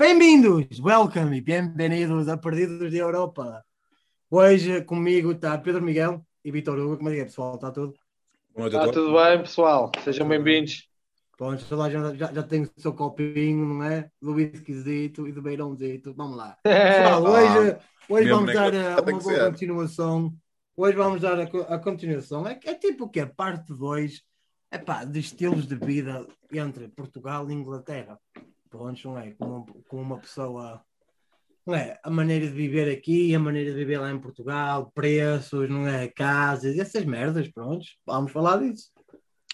Bem-vindos, welcome e bem-vindos a Perdidos de Europa. Hoje comigo está Pedro Miguel e Vitor Hugo. Como é que é, pessoal? Está tudo? Está tudo bem, pessoal? Sejam bem-vindos. A gente já, já tem o seu copinho, não é? Do whiskyzito e do beirãozito. Vamos lá. Pessoal, hoje, hoje vamos dar a, uma boa continuação. Hoje vamos dar a, a continuação. É, é tipo o que? Parte 2 epá, de estilos de vida entre Portugal e Inglaterra. Pronto, não é? Com, com uma pessoa não é? A maneira de viver aqui, a maneira de viver lá em Portugal, preços, não é? Casas, essas merdas, pronto. Vamos falar disso.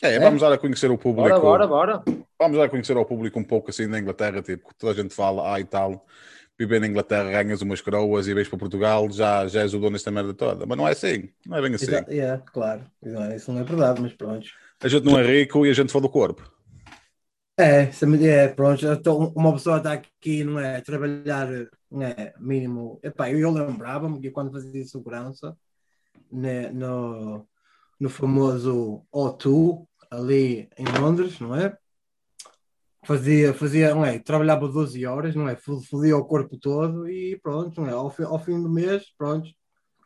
É, é, vamos dar a conhecer o público. Bora, bora, bora. Vamos dar a conhecer ao público um pouco assim da Inglaterra, tipo, toda a gente fala, ah e tal, viver na Inglaterra ganhas umas coroas e vais para Portugal, já, já és o dono desta merda toda. Mas não é assim, não é bem assim. Exato, é, claro, isso não é verdade, mas pronto. A gente não é rico e a gente fala do corpo. É, é pronto, então, uma pessoa está aqui, não é, trabalhar, não é, mínimo, epá, eu, eu lembrava-me que quando fazia segurança, né, no, no famoso O2, ali em Londres, não é? Fazia, fazia, não é? Trabalhava 12 horas, não é? Fodia o corpo todo e pronto, não é? Ao, fim, ao fim do mês, pronto,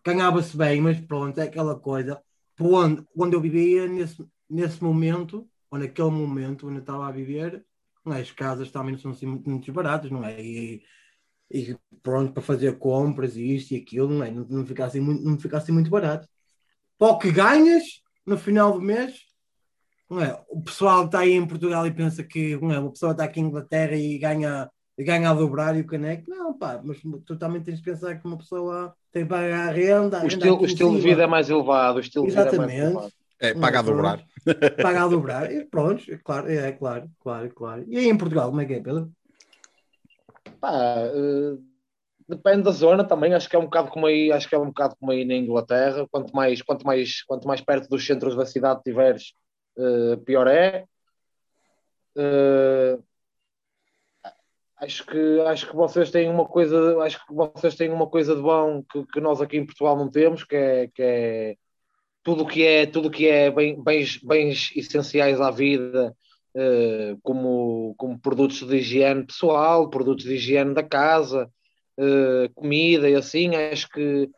ganhava-se bem, mas pronto, é aquela coisa. Onde eu vivia nesse, nesse momento, ou naquele momento onde eu estava a viver, não é? as casas também não são assim muito, muito baratas, não é? E, e pronto, para fazer compras e isto e aquilo, não é? Não, não, fica, assim muito, não fica assim muito barato. Para o que ganhas no final do mês, não é? O pessoal está aí em Portugal e pensa que não é? uma pessoa está aqui em Inglaterra e ganha, ganha a dobrar e o caneco. Não, pá, mas tu também tens de pensar que uma pessoa tem que pagar a renda. A o, estilo, o estilo de vida é mais elevado. O estilo Exatamente. De vida é, mais elevado. É paga a dobrar. Paga a dobrar. E pronto, é claro, é claro, claro, claro. E aí em Portugal, como é que é, Pedro? Pá, uh depende da zona também, acho que é um bocado como aí, acho que é um bocado como aí na Inglaterra, quanto mais, quanto mais, quanto mais perto dos centros da cidade tiveres, uh, pior é. Uh, acho que acho que vocês têm uma coisa, acho que vocês têm uma coisa de bom que, que nós aqui em Portugal não temos, que é, que é tudo que é tudo que é bens, bens essenciais à vida, uh, como, como produtos de higiene pessoal, produtos de higiene da casa, uh, comida e assim, acho que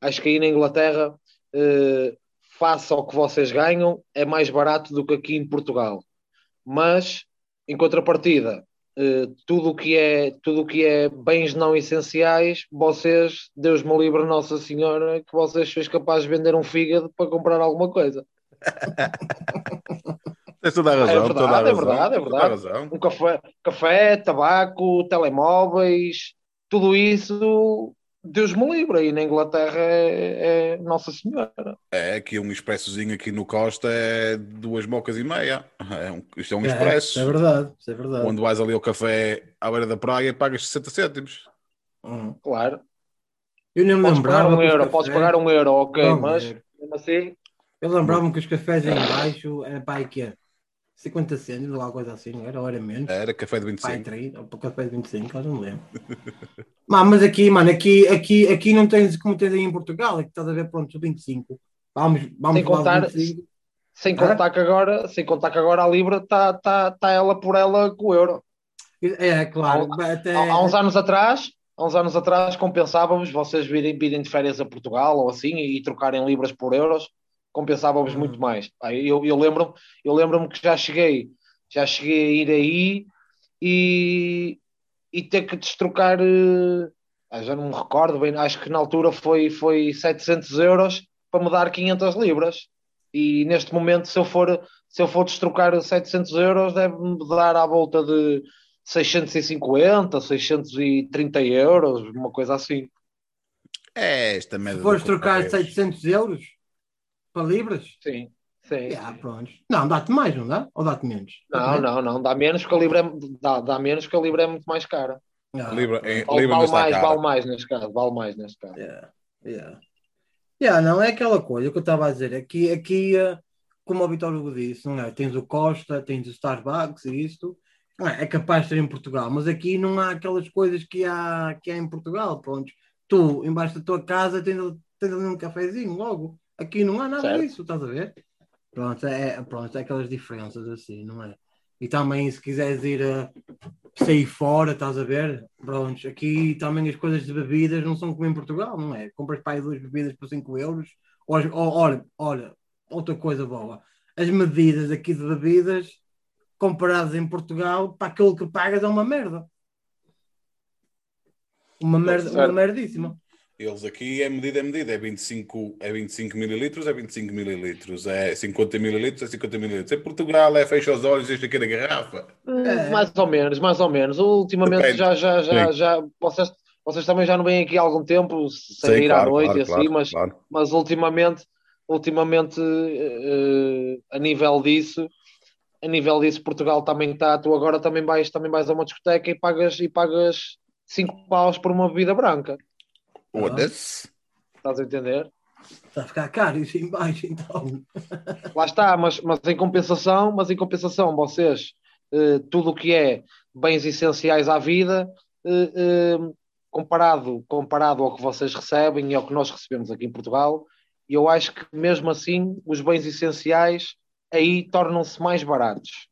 acho que aí na Inglaterra uh, face ao que vocês ganham, é mais barato do que aqui em Portugal. Mas, em contrapartida, eh, tudo o que é tudo que é bens não essenciais, vocês, Deus me livre Nossa Senhora, que vocês são capazes de vender um fígado para comprar alguma coisa. Tens toda a razão. É verdade, a é verdade, é verdade. Um café, café, tabaco, telemóveis, tudo isso Deus me livre, aí na Inglaterra é, é, Nossa Senhora. É, aqui um expressozinho aqui no Costa é duas mocas e meia. É um, isto é um é, expresso. É, é verdade, é verdade. Quando vais ali ao café à beira da praia pagas 60 cêntimos. Hum. Claro. Eu nem me podes lembrava. Pagar um euro, podes pagar um euro, ok, Não, mas mesmo assim. Eu lembrava-me que os cafés em baixo era para aí que é 50 cêntimos ou alguma coisa assim, não era? Ou era menos? Era café de 25. Pai, 30, ou café de 25, eu não me lembro. mano, mas aqui, mano, aqui, aqui, aqui não tens como tens aí em Portugal, é que estás a ver, pronto, 25. Vamos, vamos sem contar, sem contar que agora, sem contar que agora a Libra está tá, tá ela por ela com o euro. É, claro. Há, até... há, há uns anos atrás, há uns anos atrás compensávamos vocês virem, virem de férias a Portugal ou assim e, e trocarem libras por euros compensava-vos uhum. muito mais. Eu, eu lembro-me eu lembro que já cheguei, já cheguei a ir aí e, e ter que destrocar, uh, já não me recordo bem, acho que na altura foi, foi 700 euros para me dar 500 libras. E neste momento, se eu for, se eu for destrocar 700 euros, deve-me dar à volta de 650, 630 euros, uma coisa assim. É, esta merda. Se fores trocar 700 euros? Para libras? Sim. Sim, ah, pronto. Não, dá-te mais, não dá? Ou dá-te menos? Não, não, não, dá menos que a Libra é, dá, dá menos que a Libra é muito mais cara. Ah, Libra, é, vale, Libra vale mais, vale mais neste caso, vale mais neste caso. Yeah, yeah. Yeah, não, é aquela coisa que eu estava a dizer. Aqui, aqui eh, como o Vitor Hugo disse, não é? Tens o Costa, tens o Starbucks e isto. É, é capaz de ter em Portugal, mas aqui não há aquelas coisas que há, que há em Portugal. Pronto, tu, embaixo da tua casa, tens, tens ali um cafezinho logo. Aqui não há nada certo. disso, estás a ver? Pronto, é, pronto, é aquelas diferenças assim, não é? E também, se quiseres ir a. sair fora, estás a ver? Pronto, aqui também as coisas de bebidas não são como em Portugal, não é? Compras para aí duas bebidas por 5 euros. Olha, olha, olha, outra coisa boa. As medidas aqui de bebidas comparadas em Portugal, para aquilo que pagas é uma merda. Uma merda, uma merdíssima. Eles aqui é medida, é medida, é 25, é 25 mililitros, é 25 mililitros, é 50 mililitros, é 50 mililitros. Em Portugal é fecha os olhos e deixa aqui na garrafa. É. Mais ou menos, mais ou menos. Ultimamente Depende. já, já, já, já, vocês, vocês também já não vêm aqui há algum tempo sair Sim, claro, à noite claro, e assim, claro, mas, claro. mas ultimamente, ultimamente uh, a nível disso, a nível disso, Portugal também está, tu agora também vais, também vais a uma discoteca e pagas, e pagas 5 paus por uma bebida branca. Foda-se. Estás a entender? Está a ficar caro isso embaixo, então. Lá está, mas, mas em compensação, mas em compensação, vocês, eh, tudo o que é bens essenciais à vida, eh, eh, comparado, comparado ao que vocês recebem e ao que nós recebemos aqui em Portugal, eu acho que mesmo assim os bens essenciais aí tornam-se mais baratos.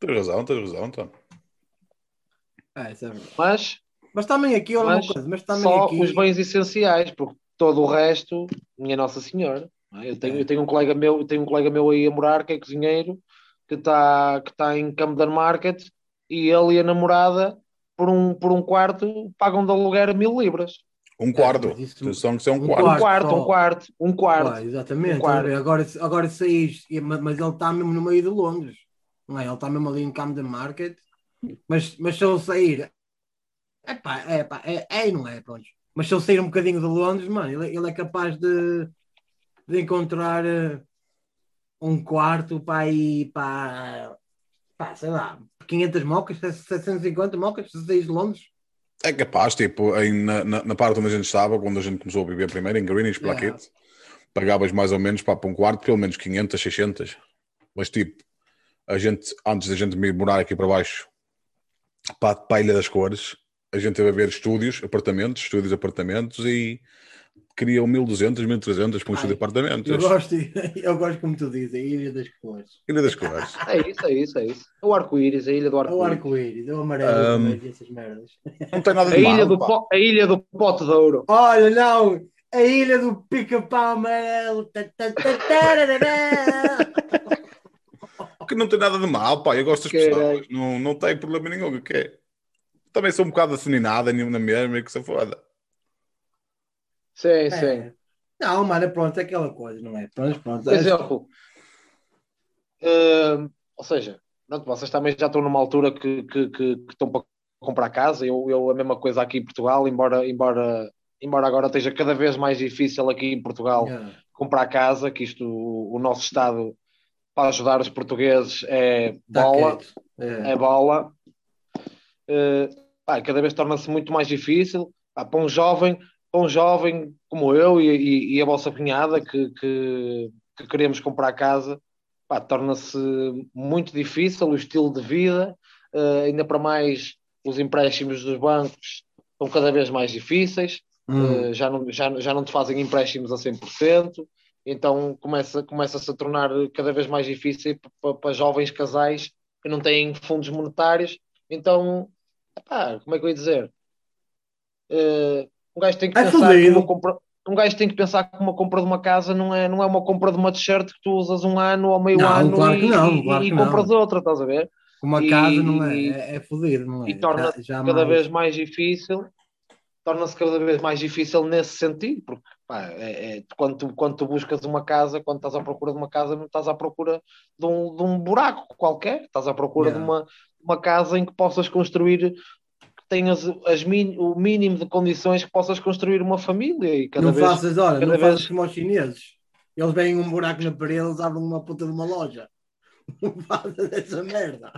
Tens razão, tens razão, então. É, é mas mas também aqui, olha mas uma coisa, mas também só aqui... os bens essenciais, porque todo o resto, minha Nossa Senhora. É? Eu tenho, eu tenho um colega meu, eu tenho um colega meu aí a morar que é cozinheiro, que está que tá em Camden Market e ele e a namorada por um, por um quarto pagam de aluguer mil libras. Um quarto. É, isso, Atenção que são um, um quarto. Um quarto, um quarto, um quarto. Ah, exatamente. Um quarto. Agora, agora saís, mas ele está mesmo no meio de Londres. Não é? Ele está mesmo ali em Camden Market. Mas, mas se ele sair Epá, é, pá, é, é e não é, pronto. Mas se ele sair um bocadinho de Londres, mano, ele, ele é capaz de, de encontrar uh, um quarto para ir para, pá, sei lá, 500 mocas, 750 mocas, se sair de Londres. É capaz, tipo, em, na, na, parte onde a gente estava, quando a gente começou a viver primeiro, em Greenwich, yeah. pagavas mais ou menos para, para um quarto, pelo menos 500, 600. Mas tipo, a gente, antes da gente morar aqui para baixo, para, para a Ilha das Cores, a gente teve a ver estúdios, apartamentos, estúdios, apartamentos e queriam 1200, 1300 para um estúdio de apartamentos. Eu gosto, eu gosto como tu dizes, a Ilha das Cores. Ilha das Cores. é isso, é isso, é isso. O arco-íris, a Ilha do arco-íris. O arco-íris, o amarelo, um, essas merdas. Não tem nada de a mal, ilha do po, A Ilha do Pote de Ouro. Olha, não, a Ilha do Pica-Pau Amarelo. que não tem nada de mal, pá, eu gosto das pessoas, não, não tem problema nenhum, que é também sou um bocado assaninada na mesma e que se foda. Sim, é. sim. Não, mano, pronto, é aquela coisa, não é? Pronto, pronto. Por exemplo, uh, ou seja, pronto, vocês também já estão numa altura que, que, que, que estão para comprar casa. Eu, eu, a mesma coisa aqui em Portugal, embora, embora, embora agora esteja cada vez mais difícil aqui em Portugal yeah. comprar casa, que isto, o, o, nosso Estado, para ajudar os portugueses, é tá bola. É. é bola. Uh, pá, cada vez torna-se muito mais difícil. Pá, para um jovem, para um jovem como eu e, e, e a vossa cunhada que, que, que queremos comprar casa, torna-se muito difícil o estilo de vida, uh, ainda para mais os empréstimos dos bancos são cada vez mais difíceis, hum. uh, já, não, já, já não te fazem empréstimos a 100%, então começa, começa-se a tornar cada vez mais difícil para, para jovens casais que não têm fundos monetários, então Epá, como é que eu ia dizer? Uh, um gajo tem que é pensar que uma compra, um gajo tem que pensar que uma compra de uma casa não é, não é uma compra de uma t-shirt que tu usas um ano ou meio não, ano claro e, não, claro e, e compras outra, estás a ver? Uma e, casa não é, é, é fodido, não é? E torna-se cada mais... vez mais difícil, torna-se cada vez mais difícil nesse sentido, porque pá, é, é, quando, tu, quando tu buscas uma casa, quando estás à procura de uma casa, não estás à procura de um, de um buraco qualquer, estás à procura yeah. de uma, uma casa em que possas construir que tenhas as min, o mínimo de condições que possas construir uma família e cada não vez, faças, olha, cada não vez... faças como os chineses. Eles veem um buraco na parede eles abrem uma puta de uma loja. Não faças essa merda.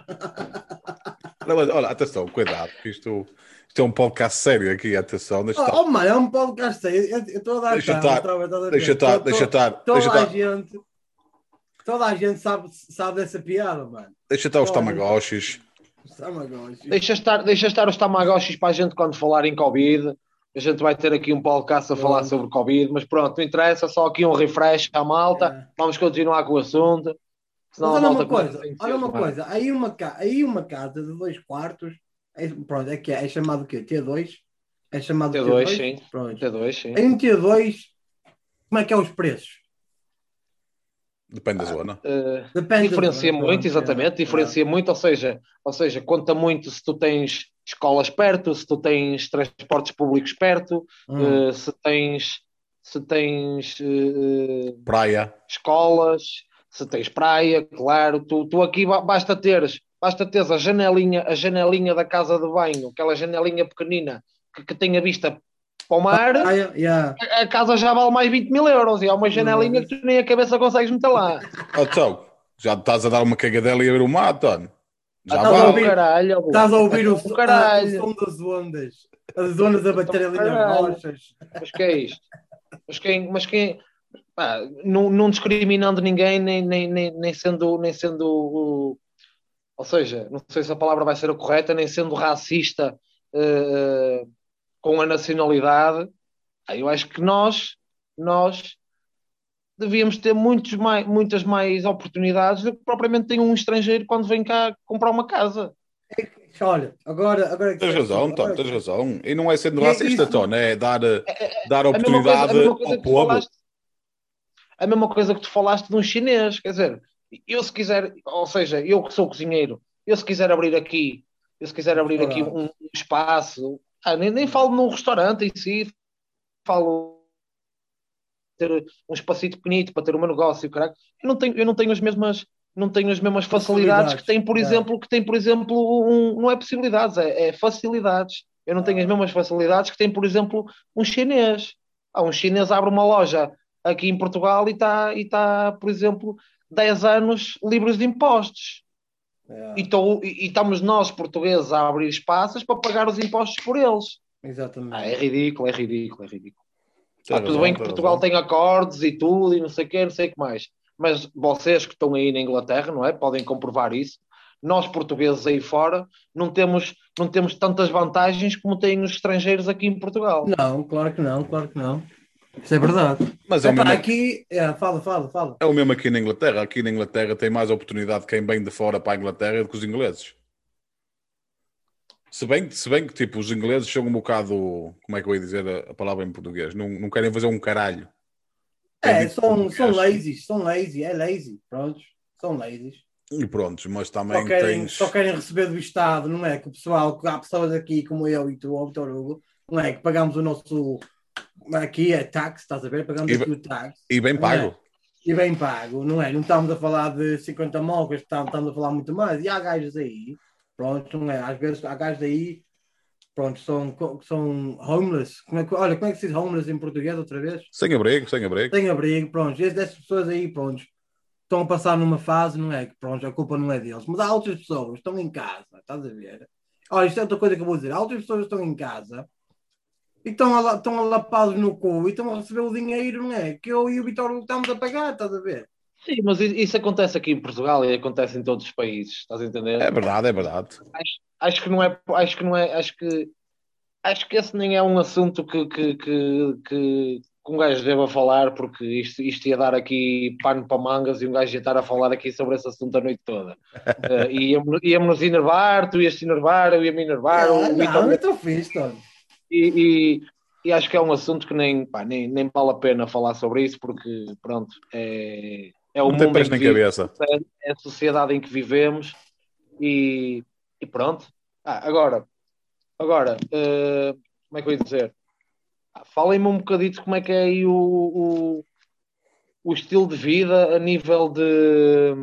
Não, mas, olha, atenção, cuidado isto, isto é um podcast sério aqui, atenção oh, oh mano, é um podcast sério. Eu estou a dar deixa estar, deixa estar, deixa estar toda a gente toda a gente sabe, sabe dessa piada, mano deixa estar os tamagotchis Deixa estar, deixa estar os Tamagotchis para a gente quando falar em Covid. A gente vai ter aqui um podcast a falar sobre Covid, mas pronto, não interessa, só aqui um refresh à malta. É. Vamos continuar com o assunto. Senão Mas olha uma coisa, olha uma coisa, aí uma, aí uma casa de dois quartos, é, pronto, é que é, é chamado o quê? T2? É chamado T2, T2? sim. Pronto. T2, sim. Em T2, como é que é os preços? Depende da zona. Uh, Depende diferencia zona, muito, exatamente, é, diferencia é. muito, ou seja, ou seja, conta muito se tu tens escolas perto, se tu tens transportes públicos perto, hum. uh, se tens se tens uh, praia, escolas, se tens praia, claro, tu, tu aqui basta teres, basta teres a janelinha, a janelinha da casa de banho, aquela janelinha pequenina que, que tem a vista para o mar, ah, yeah. a, a, casa já vale mais 20 mil euros e há uma janelinha que tu nem a cabeça consegues meter lá. Então, já estás a dar uma cagadela e a ver o mar, Tony. Já estás, a ouvir, caralho, estás a ouvir o, o, caralho. o som das ondas, as ondas a bater ali nas rochas. Mas que é isto? Mas quem, mas quem pá, não, não, discriminando ninguém, nem, nem, nem, nem sendo, nem sendo ou seja, não sei se a palavra vai ser a correta, nem sendo racista uh, com a nacionalidade, eu acho que nós, nós devíamos ter muitos mais, muitas mais oportunidades do que propriamente tem um estrangeiro quando vem cá comprar uma casa. Olha, agora. agora tens razão, Tom, tens razão. E não é sendo é racista, isso, Tom, é dar, é, é, dar oportunidade coisa, ao povo. Falaste, a mesma coisa que tu falaste de um chinês, quer dizer, eu se quiser, ou seja, eu que sou cozinheiro, eu se quiser abrir aqui, eu se quiser abrir aqui um, espaço, ah, nem, nem falo num restaurante em si, falo ter um espacito pequenito para ter o meu negócio, caraca. Eu não tenho, eu não tenho as mesmas não tenho as mesmas facilidades, que tem, por é. exemplo, que tem, por exemplo, um, não é possibilidades, é, é, facilidades. Eu não tenho as mesmas facilidades que tem, por exemplo, um chinês. Ah, um chinês abre uma loja aqui em Portugal e está, e tá, por exemplo, 10 anos livres de impostos. É. E, tô, e, e, estamos nós, portugueses, a abrir espaços para pagar os impostos por eles. Exatamente. Ah, é ridículo, é ridículo, é ridículo. Ah, tudo bem que Portugal razão. tem acordos e tudo e não sei o que, não sei o que mais mas vocês que estão aí na Inglaterra, não é? Podem comprovar isso. Nós, portugueses aí fora, não temos, não temos tantas vantagens como têm os estrangeiros aqui em Portugal. Não, claro que não, claro que não. Isso é verdade. Mas é o mesmo... aqui, é, fala, fala, fala. É o mesmo aqui na Inglaterra. Aqui na Inglaterra tem mais oportunidade quem vem de fora para a Inglaterra do que os ingleses. Se bem, se bem que tipo, os ingleses são um bocado, como é que eu ia dizer a, a palavra em português? Não, não querem fazer um caralho. É, são, são lazy, são lazy, é lazy, pronto, são lazy. E pronto, mas também só querem, tens... só querem receber do Estado, não é? Que o pessoal, há pessoas aqui como eu e tu, o Vitor Hugo, não é? Que pagamos o nosso. Aqui é tax, estás a ver? Pagamos e, o tax. E bem pago. É? E bem pago, não é? Não estamos a falar de 50 móveis, estamos, estamos a falar muito mais. E há gajos aí, pronto, não é? Às vezes há gajos aí pronto, são, são homeless. Como é que, olha, como é que se diz homeless em português outra vez? Sem abrigo, sem abrigo. Sem abrigo, pronto. E essas pessoas aí, pronto, estão a passar numa fase, não é? Que pronto, a culpa não é deles. Mas há outras pessoas estão em casa, estás a ver? Olha, isto é outra coisa que eu vou dizer. Há outras pessoas que estão em casa e estão, a, estão alapados no cu e estão a receber o dinheiro, não é? Que eu e o Vitor estamos a pagar, estás a ver? Sim, mas isso acontece aqui em Portugal e acontece em todos os países, estás a entender? É verdade, é verdade. Acho, acho que não é, acho que não é, acho que acho que esse nem é um assunto que, que, que, que, um gajo deva falar, porque isto, isto ia dar aqui pano para mangas e um gajo ia estar a falar aqui sobre esse assunto a noite toda. uh, íamos, íamos nos enervar, tu ias te enervar, eu ia me enervar. Ah, não, eu estou fixe, e, e, e, acho que é um assunto que nem, pá, nem, nem vale a pena falar sobre isso, porque pronto, é, é o mundo em que vivemos, é, é a sociedade em que vivemos e, e pronto. Ah, agora, Agora, uh, como é que eu ia dizer? Ah, falem-me um bocadito como é que é aí o, o, o, estilo de vida a nível de.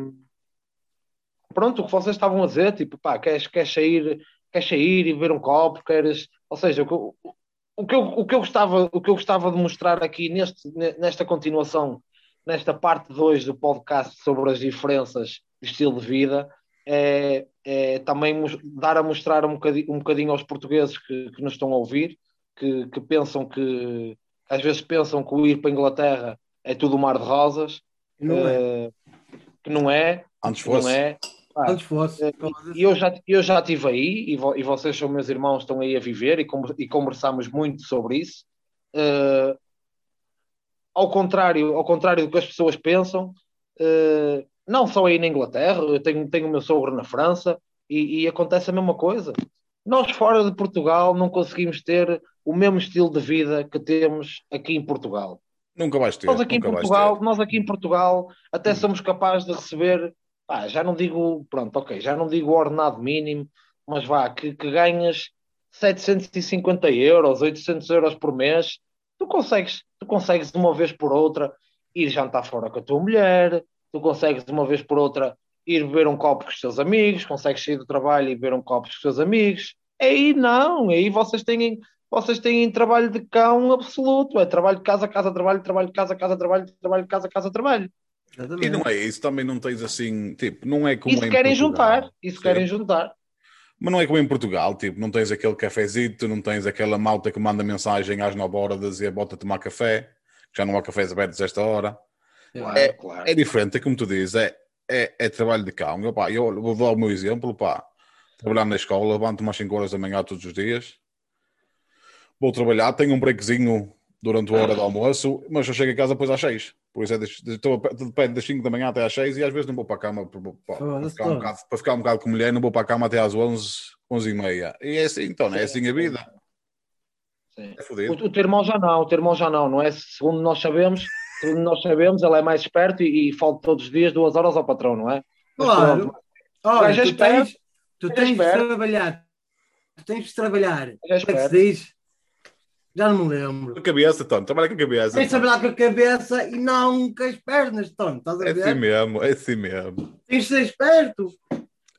Pronto, o que vocês estavam a dizer, tipo, pá, queres, queres, sair, queres sair e beber um copo, queres. Ou seja, o, o, que eu, o, que eu gostava, o que eu gostava de mostrar aqui neste, nesta continuação, nesta parte 2 do podcast sobre as diferenças de estilo de vida, é, é também dar a mostrar um bocadinho, um bocadinho aos portugueses que, que nos estão a ouvir, que, que, pensam que às vezes pensam que o ir para a Inglaterra é tudo um mar de rosas, não é. Eh, que não é. Antes fosse. Não é. Ah, Antes fosse. E eu já, eu já estive aí e, vo, e vocês são meus irmãos, estão aí a viver e, e conversamos muito sobre isso. Uh, ao contrário, ao contrário do que as pessoas pensam, uh, não só aí na Inglaterra, eu tenho, tenho o meu sogro na França e, e acontece a mesma coisa. Nós fora de Portugal não conseguimos ter o mesmo estilo de vida que temos aqui em Portugal. Nunca vais ter. Nós aqui em Portugal, ter. nós aqui em Portugal até Hum. somos capazes de receber, pá, já não digo, pronto, ok, já não digo ordenado mínimo, mas vá, que, que ganhas 750 euros, 800 euros por mês, tu consegues, tu consegues de uma vez por outra ir jantar fora com a tua mulher, tu consegues de uma vez por outra ir beber um copo com os teus amigos, consegues sair do trabalho e beber um copo com os teus amigos. Aí não, aí vocês têm, vocês têm trabalho de cão absoluto, é trabalho de casa, casa, trabalho, trabalho casa, casa, trabalho, trabalho casa, casa, trabalho. Exatamente. E não é isso, também não tens assim, tipo, não é como Isso em querem Portugal. juntar, isso querem juntar. Mas não é como em Portugal, tipo, não tens aquele cafezito, não tens aquela malta que manda mensagem às 9 horas a dizer bota tomar café, que já não há cafés abertos esta hora. Claro, É- claro. É diferente, é como tu dizes, é, é, é trabalho de cão. Eu, pá, eu vou dar o meu exemplo, pá. Trabalhar na escola, levanto-me às 5 horas da manhã todos os dias. Vou trabalhar, tenho um breakzinho durante a hora do almoço, mas eu chego a casa depois às 6. Por isso é estou depende das 5 da manhã até às 6 e às vezes não vou para a cama para, para- para ficar, um todo. bocado, para ficar um bocado com mulher, não vou para a cama até às 11, 11 e meia. E é assim, então, é assim a vida. Sim. É fodido. O, o teu irmão já não, o teu irmão já não, não é? Segundo nós sabemos, segundo nós sabemos, ele é mais esperto e, e falta todos os dias duas horas ao patrão, não é? Claro. Olha, é tu esperto, tens, tu gajo é tens de trabalhar. Tu tens de trabalhar. é Como é que se diz? Já não me lembro. Com a cabeça, Tony, trabalha com a cabeça. Tens de trabalhar com a cabeça e não com as pernas, Tom. Estás a É assim ver? mesmo, é assim mesmo. Tens de ser esperto.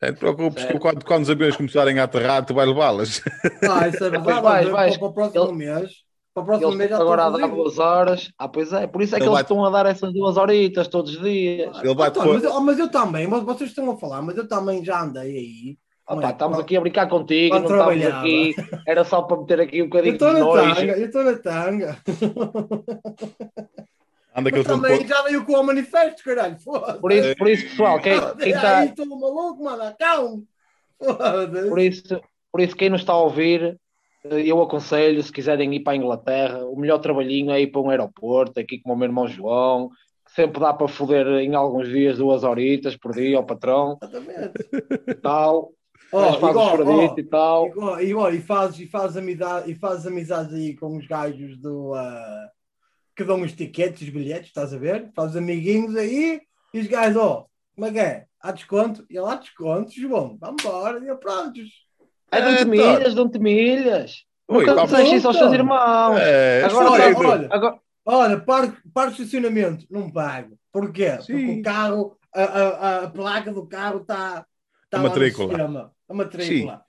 É, não te preocupes que quando, quando os aviões começarem a aterrar, tu vai levá-las. Ah, isso é verdade. vais, Olha, vais. Para, para o próximo Ele- mês. Para o próximo Eles mês já agora a dar duas horas. Ah, pois é, por isso é que Ele eles vai- estão a dar essas duas horitas todos os dias. Ele vai Ah, Tom, mas, eu, oh, mas eu também, mas vocês estão a falar, mas eu também já andei aí. É? estamos aqui a brincar contigo, não estamos aqui. Era só para meter aqui um Eu bocadinho estou de na nojo. tanga, eu estou na tanga. Anda que Mas também já veio com o manifesto, caralho. Foda-se. Por isso, por isso pessoal, quem, quem está. Aí estou maluco, mano. Calma. Por isso, por isso, quem nos está a ouvir, eh, eu aconselho, se quiserem ir para a Inglaterra, o melhor trabalhinho é ir para um aeroporto, aqui como o meu irmão João, que sempre dá para foder em alguns dias duas horitas por dia ao patrão Exatamente. tal. Mas faz ó, e tal. igual, igual, e fazes e faz amizade, e fazes amizades aí com os gajos do ah, que dão os tiquetes, os bilhetes, estás a ver? Fazes amiguinhos aí e os gajos, ó, como é que é? Há desconto? E ele há desconto, João, vamos embora, e prontos. É, dão-te É, milhas, dão-te milhas. Ui, Nunca disseste isso aos teus puta. irmãos. É, Agora, olha, fodido. olha. agora, Olha, parque, parque de estacionamento, não pago. Porquê? Porque Sim. o carro, a, a, a placa do carro está tá A lá no matrícula. sistema. A matrícula.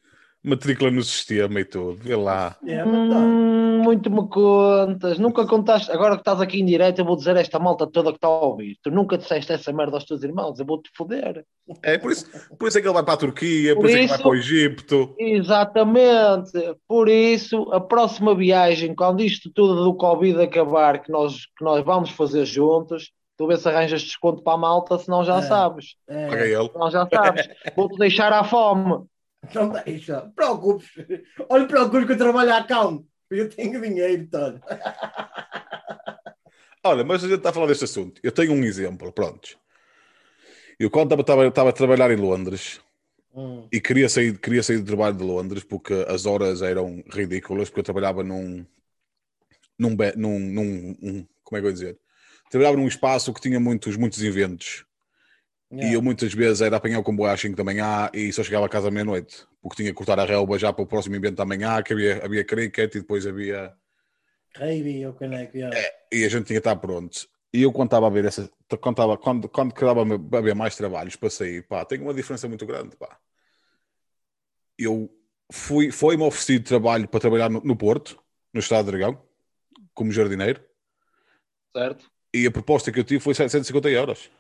Matrícula no sistema e tudo. Vê lá. É, mas tá. Hum, muito me contas. Nunca contaste. Agora que estás aqui em direto, eu vou dizer a esta malta toda que está a ouvir. Tu nunca disseste essa merda aos teus irmãos. Eu vou-te foder. É por isso, por isso é que ele vai para a Turquia, por, Por isso é que vai para o Egito. Exatamente. Por isso, a próxima viagem, quando isto tudo do Covid acabar, que nós, que nós vamos fazer juntos, tu vê se arranjas desconto para a malta, senão já É. sabes. É. Paga ele. Senão já sabes. Vou-te deixar à fome. Não deixa. Preocupes. Olha, preocupes que eu trabalho à calma. Eu tenho dinheiro todo. Olha, mas a gente está a falar deste assunto. Eu tenho um exemplo, pronto. Eu quando estava- a trabalhar em Londres Hum. e queria sair, queria sair do trabalho de Londres porque as horas eram ridículas, porque eu trabalhava num, num, num, num- um- como é que eu ia dizer? Trabalhava num espaço que tinha muitos, muitos eventos. E eu muitas vezes era apanhar o comboio às 5 da manhã e só chegava a casa à meia-noite, porque tinha que cortar a relva já para o próximo evento da manhã, que havia, havia cricket e depois havia. Rei, o caneco. é. E a gente tinha que estar pronto. E eu quando estava a ver essa. Quando, estava, quando, quando quedava a ver mais trabalhos para sair, pá, tem uma diferença muito grande, pá. Eu fui, foi-me oferecido trabalho para trabalhar no, no Porto, no Estado de Dragão, como jardineiro, Certo? E a proposta que eu tive foi 750 euros.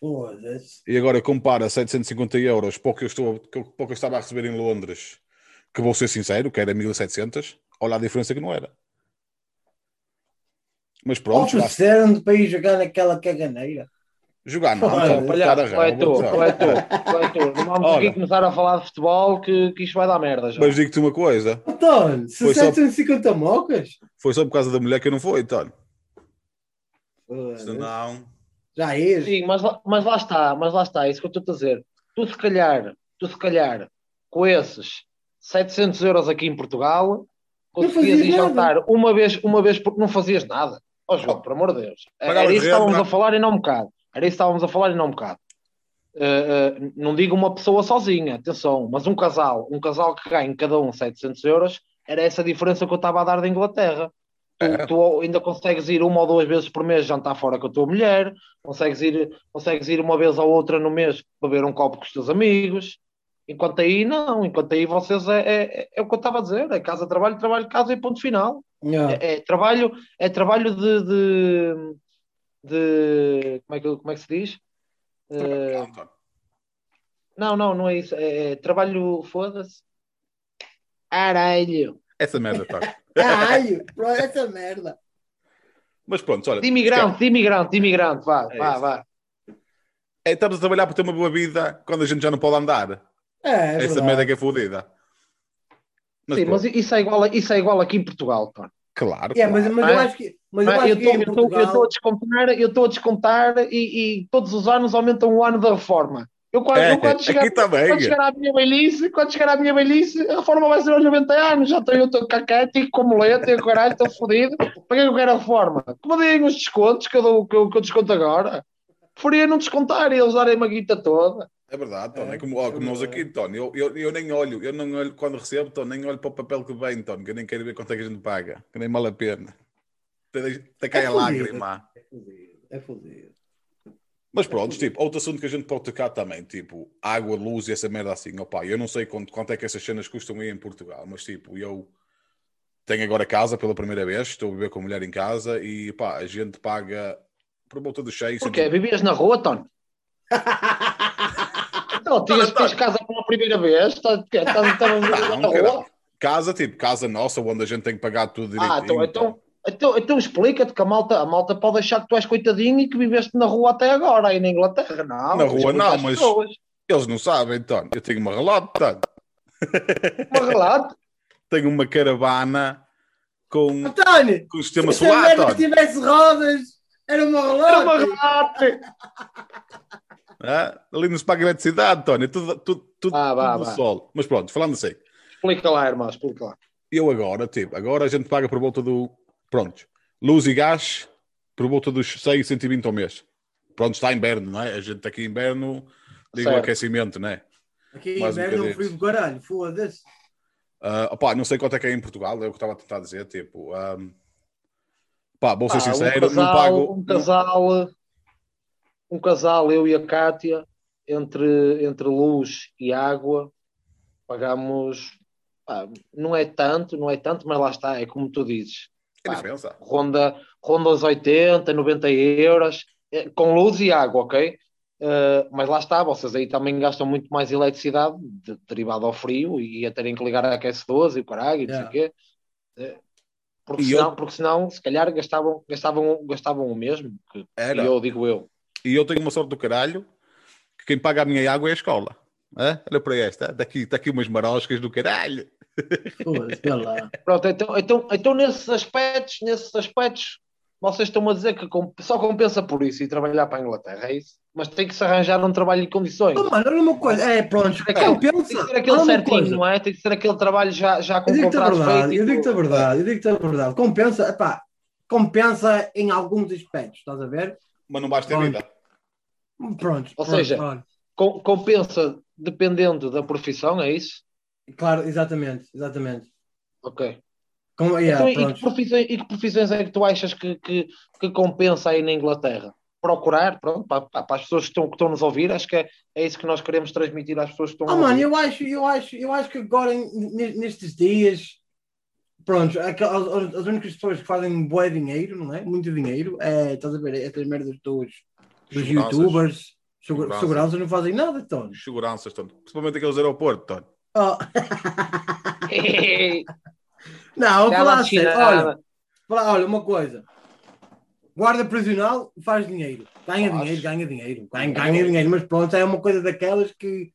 Foda-se. E agora compara 750 euros para o que eu, estou, para o que eu estava a receber em Londres, que vou ser sincero, que era 1700, olha a diferença que não era. Mas pronto, Ofereceram-te para ir jogar naquela caganeira. jogar não, Olha, só Olha, a vai tu, vai tu, vai tu. Não vamos Olha. aqui começar a falar de futebol que, que isto vai dar merda já. Mas digo-te uma coisa, Então, só- 750 mocas? foi só por causa da mulher que eu não fui, António. Foda-se. Senão, Já é. Sim, mas, lá- mas lá está, mas lá está, é isso que eu estou a dizer. Tu se calhar, tu se calhar, com esses 700 euros aqui em Portugal, conseguias fazias ir nada. jantar uma vez, uma vez porque não fazias nada. Ó João, por amor de Deus. Era isso que estávamos a falar e não um bocado. Era isso que estávamos a falar e não um bocado. Uh, uh, não digo uma pessoa sozinha, atenção, mas um casal, um casal que ganha cada um 700 euros, era essa a diferença que eu estava a dar da Inglaterra. Tu, É. tu ainda consegues ir uma ou duas vezes por mês jantar fora com a tua mulher, consegues ir, consegues ir uma vez ou outra no mês beber um copo com os teus amigos. Enquanto aí, não, enquanto aí vocês é, é, é o que eu estava a dizer: é casa, trabalho, trabalho, casa e ponto final. Yeah. É, é trabalho, é trabalho de, de, de- como, é que, como é que se diz? António. não, não, não é isso. É, é trabalho, foda-se. Aralho. Essa merda, tá. Caralho, essa merda. Mas pronto, olha. De imigrante, de imigrante, de imigrante, vá, É vá, isso. vá. É, estamos a trabalhar para ter uma boa vida quando a gente já não pode andar. É, é Essa verdade. merda que é fodida. Mas, Sim, pronto, mas isso é igual, isso é igual aqui em Portugal, pá. claro. Yeah, mas, mas eu acho que, mas eu Ah, acho eu que estou Portugal... a descontar, eu estou a descontar e, e todos os anos aumentam o ano da reforma. Eu quando, É, eu quando chegar, quando chegar à minha velhice, quando chegar à minha velhice, a reforma vai ser aos 90 anos. Já estou eu estou caquete, com muleta e o caralho, estou fodido. Para que é eu quero a reforma? Que me deem os descontos que eu, dou, que eu, que eu desconto agora. Preferia não descontar e eles darem uma guita toda. É verdade, Tony. É, É, como, ó, como é nós aqui, Tony. Eu, eu, eu nem olho, eu não olho quando recebo, Tony, nem olho para o papel que vem, Tony, que eu nem quero ver quanto é que a gente paga, que nem vale a pena. Até, até cai É a lágrima. É fodido, é fodido. Mas pronto, tipo, outro assunto que a gente pode tocar também, tipo, água, luz e essa merda assim. Opá, eu não sei quanto, quanto é que essas cenas custam aí em Portugal, mas tipo, eu tenho agora casa pela primeira vez, estou a viver com a mulher em casa e pá, a gente paga por volta dos 6. Porquê? Vivias na rua, Tony? Então, tinhas, tens casa pela primeira vez? Estás estás a viver Não, na rua? Casa, tipo, casa nossa, onde a gente tem que pagar tudo direitinho. Ah, então, então, então, então explica-te que a malta, a malta pode achar que tu és coitadinho e que viveste na rua até agora, aí na Inglaterra. Não, Na rua não, mas- pessoas. Eles não sabem, Tony. Eu tenho uma relógio, Tony. Uma relato. Tenho uma caravana com, António, com sistema se solar, merda Tony. tivesse rodas, era uma Era uma relógio. relato. Ah, ali não se paga eletricidade, Tony. Tudo, tudo, tudo, Ah, vá, tudo sol. Mas pronto, falando assim. Explica lá, irmão, explica lá. Eu agora, tipo, agora a gente paga por volta do. Pronto, luz e gás por volta dos 6, 120 ao mês. Pronto, está inverno, não é? A gente aqui em inverno liga o Certo. aquecimento, não é? Aqui Mais um inverno é um frio do caralho, foda-se. Ah, opá, não sei quanto é que é em Portugal, é o que eu estava a tentar dizer. Tipo, ahm, pá, vou ser Ah, sincero, um casal, não pago. um casal, um casal, eu e a Cátia, entre, entre luz e água, pagamos, pá, não é tanto, não é tanto, mas lá está, é como tu dizes, pá, diferença. ronda, ronda os 80, 90 euros, eh, com luz e água, ok? Eh, mas lá está, vocês aí também gastam muito mais eletricidade de- derivado ao frio e a terem que ligar a aquecedores e o caralho e não Yeah. sei o quê. Eh, Porque E senão, eu- porque senão, se calhar, gastavam, gastavam, gastavam o mesmo. Que, Era. e eu digo eu. E eu tenho uma sorte do caralho que quem paga a minha água é a escola. Hã? Olha para esta, daqui, está aqui umas maroscas do caralho. Lá. Pronto, então, então, então nesses aspectos, nesses aspectos, vocês estão a dizer que só compensa por isso e trabalhar para a Inglaterra, é isso? Mas tem que se arranjar um trabalho em condições. Oh, mano, olha uma coisa. É, pronto, Aquele- compensa. Tem que ser aquele certinho, coisa. não é? Tem que ser aquele trabalho já, já com Eu digo-te a contrato verdade, feito. eu digo-te a verdade, eu digo-te a verdade. Compensa, epá, compensa em alguns aspectos, estás a ver? Mas não basta ter Pronto. vida. Pronto. Ou pronto, seja, olha. Com- compensa dependendo da profissão, é isso? Claro, exatamente, exatamente. Ok. Com, yeah, Então, e, que profissões, e que profissões é que tu achas que, que, que compensa aí na Inglaterra? Procurar, pronto, para, para as pessoas que estão, que estão nos ouvir, acho que é, é isso que nós queremos transmitir às pessoas que estão Ah, a mano, ouvir. eu acho, eu acho, eu acho que agora nestes dias, pronto, as, as únicas pessoas que fazem bué dinheiro, não é? Muito dinheiro, é, estás a ver, estas merdas dos, dos youtubers, Seguranças. seguranças não fazem nada, Tony. Seguranças, Tony. Principalmente aqueles aeroportos, Tony. Oh. Não, falar sério. Olha, falar- olha, uma coisa. Guarda prisional faz dinheiro. Ganha Faz. dinheiro, ganha dinheiro. Ganha, ganha dinheiro, mas pronto, é uma coisa daquelas que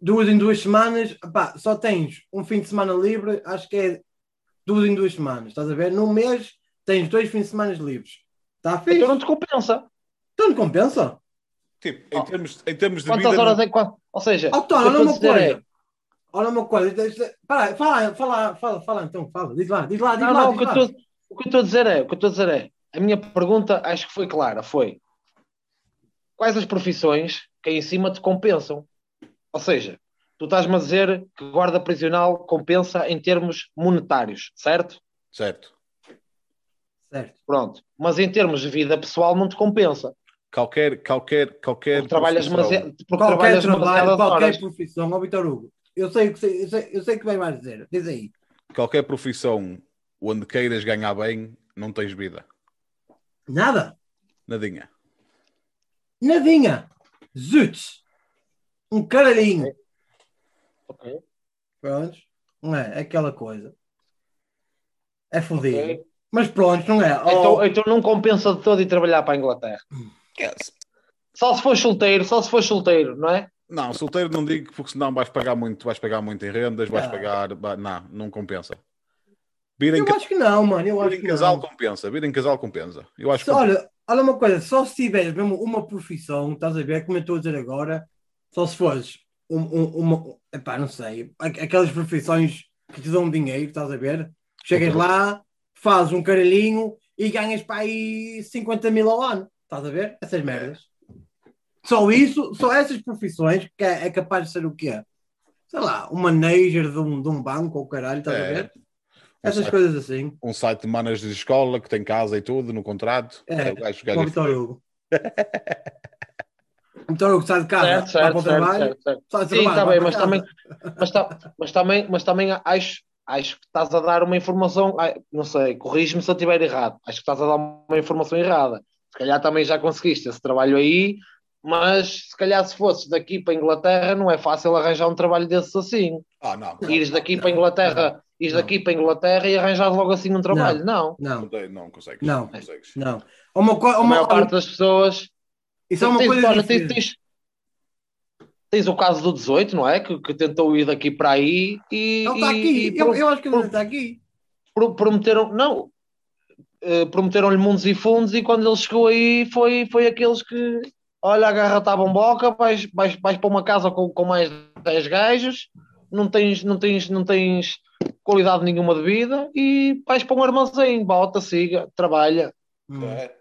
duas em duas semanas, pá, só tens um fim de semana livre, acho que é duas em duas semanas, estás a ver? Num mês tens dois fins de semana livres. Está fixe? Então não te compensa. Então não compensa? Tipo, em, oh. termos, em termos de Quantas vida... horas é que... Ou seja... Oh, Tony, olha uma coisa. É... Olha uma coisa. Fala, fala, fala, fala, fala então, fala. Diz lá, diz lá, diz não, lá. Não, diz o, que lá. o que eu estou a dizer é, o que eu estou a dizer é, a minha pergunta acho que foi clara, foi quais as profissões que aí em cima te compensam? Ou seja, tu estás-me a dizer que guarda prisional compensa em termos monetários, certo? Certo. Certo. Pronto. Mas em termos de vida pessoal não te compensa. Qualquer, qualquer, qualquer porque trabalhas, porque qualquer trabalho, qualquer horas. profissão, ó Vitor Hugo, eu sei o que eu sei, eu sei que vai mais dizer, diz aí. Qualquer profissão onde queiras ganhar bem, não tens vida. Nada. Nadinha. Nadinha. Zuts. Um caralhinho. Ok. Pronto. Não é? é aquela coisa. É fodido. Okay. Mas pronto, não é? Então, oh. então não compensa de todo ir trabalhar para a Inglaterra. Yes. Só se for solteiro, só se for solteiro, não é? Não, solteiro não digo porque senão vais pagar muito, vais pagar muito em rendas, vais ah. pagar. Não, não compensa. Eu ca... acho que não, mano. Eu vir em casal não. compensa, vir em casal compensa. Eu acho que... Olha, olha uma coisa, só se tiveres mesmo uma profissão, estás a ver, como eu estou a dizer agora, só se fores um, um, uma. Epá, não sei, aquelas profissões que te dão dinheiro, estás a ver? Chegas lá, fazes um caralhinho e ganhas para aí 50 mil ao ano. Estás a ver? Essas merdas. Só isso, só essas profissões que é, é capaz de ser o quê? Sei lá, um manager de um, de um banco ou caralho, estás é. a ver? Essas um coisas assim. Um site de manager de escola que tem casa e tudo no contrato. É, é o gajo, o Vitor Hugo. Vitor Hugo sai de casa, certo, certo, para o trabalho. Certo, certo. Sai Sim, está bem, mas também, mas, tá, mas, também, mas também acho acho que estás a dar uma informação, não sei, corrige-me se eu estiver errado, acho que estás a dar uma informação errada. Se calhar também já conseguiste esse trabalho aí, mas se calhar se fosses daqui para a Inglaterra não é fácil arranjar um trabalho desses assim. Ah, não. Ires daqui para a Inglaterra, ires daqui para a Inglaterra e arranjar logo assim um trabalho. Não. Não. Não, não consegues. Não. consegues. Não. Uma, uma, a maior parte das pessoas. Isso é uma coisa. Olha, tens, tens, Tens o caso do 18, não é? Que, que tentou ir daqui para aí e. Ele está aqui, e, eu, eu, acho que ele está aqui. Prometeram, não, uh, prometeram-lhe mundos e fundos e quando ele chegou aí foi, foi aqueles que. Olha, a garra está bomboca, vais, vais, vais para uma casa com, com mais 10 gajos, não tens, não, tens, não tens qualidade nenhuma de vida e vais para um armazém, bota, siga, trabalha. Hum. É,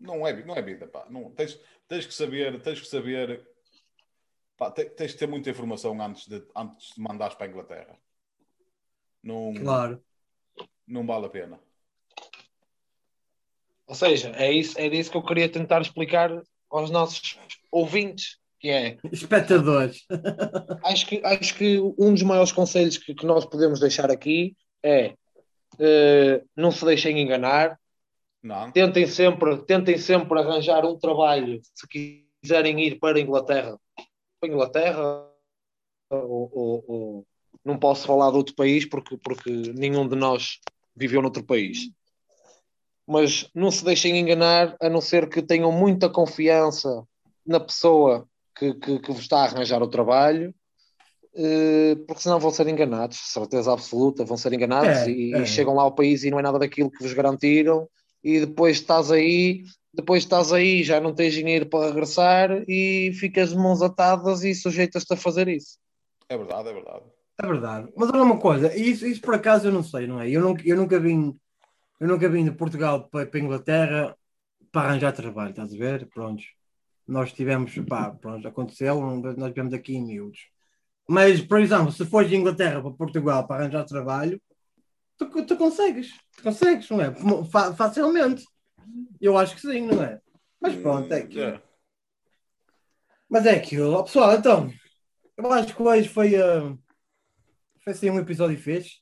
não, é, não é vida, pá. Não, tens, tens que saber, tens que saber Pá, tens de ter muita informação antes de, antes de mandares para a Inglaterra. Não, claro. Não vale a pena. Ou seja, é isso, é isso que eu queria tentar explicar aos nossos ouvintes, que é espectadores. Acho que, acho que um dos maiores conselhos que, que nós podemos deixar aqui é uh, não se deixem enganar. Não. Tentem sempre, tentem sempre arranjar um trabalho se quiserem ir para a Inglaterra para a Inglaterra, ou, ou, ou, não posso falar de outro país porque, porque nenhum de nós viveu noutro país. Mas não se deixem enganar, a não ser que tenham muita confiança na pessoa que, que, que vos está a arranjar o trabalho, eh, porque senão vão ser enganados, certeza absoluta, vão ser enganados é, e, é. e, chegam lá ao país e não é nada daquilo que vos garantiram, e depois estás aí depois estás aí, já não tens dinheiro para regressar e ficas de mãos atadas e sujeitas-te a fazer isso. É verdade, é verdade. É verdade. Mas olha uma coisa, isso, isso por acaso eu não sei, não é? Eu, não, eu nunca vim eu nunca vim de Portugal para, para Inglaterra para arranjar trabalho, estás a ver? Prontos. Nós tivemos, pá, pronto, aconteceu, nós tivemos aqui em miúdos. Mas, por exemplo, se fores de Inglaterra para Portugal para arranjar trabalho, tu, tu consegues, tu consegues, não é? Facilmente. Eu acho que sim, não é? Mas pronto, é aquilo. Mas é aquilo. Pessoal, então, eu acho que hoje foi, uh, foi assim um episódio fixe.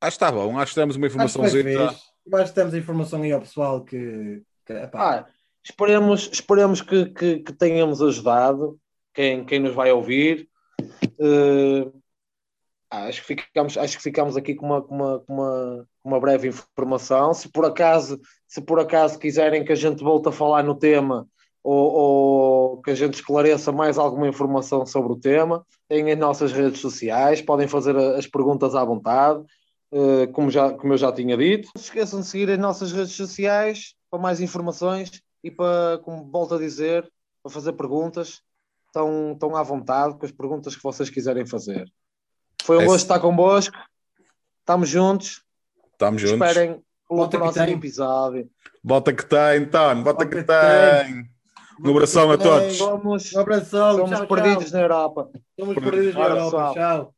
Acho que está bom, acho que temos uma informaçãozinha. Que temos a informação aí ao pessoal que. que ah, esperemos, esperemos que, que, que, tenhamos ajudado quem, quem nos vai ouvir. Uh, acho, que ficamos, acho que ficamos aqui com uma, com uma, com uma, uma breve informação. Se por acaso, se por acaso quiserem que a gente volte a falar no tema ou, ou, que a gente esclareça mais alguma informação sobre o tema, têm as nossas redes sociais, podem fazer as perguntas à vontade, como, já, como eu já tinha dito. Não se esqueçam de seguir as nossas redes sociais para mais informações e para, como volto a dizer, para fazer perguntas, estão, estão à vontade com as perguntas que vocês quiserem fazer. Foi um É gosto estar convosco. Estamos juntos. Estamos juntos. Esperem o Bota que próximo tem. episódio. Bota que tem, Tony, bota, Bota que que tem. Um abração a todos. Somos, Um abração. somos tchau, perdidos tchau. na Europa. Somos perdidos na Europa. Tchau.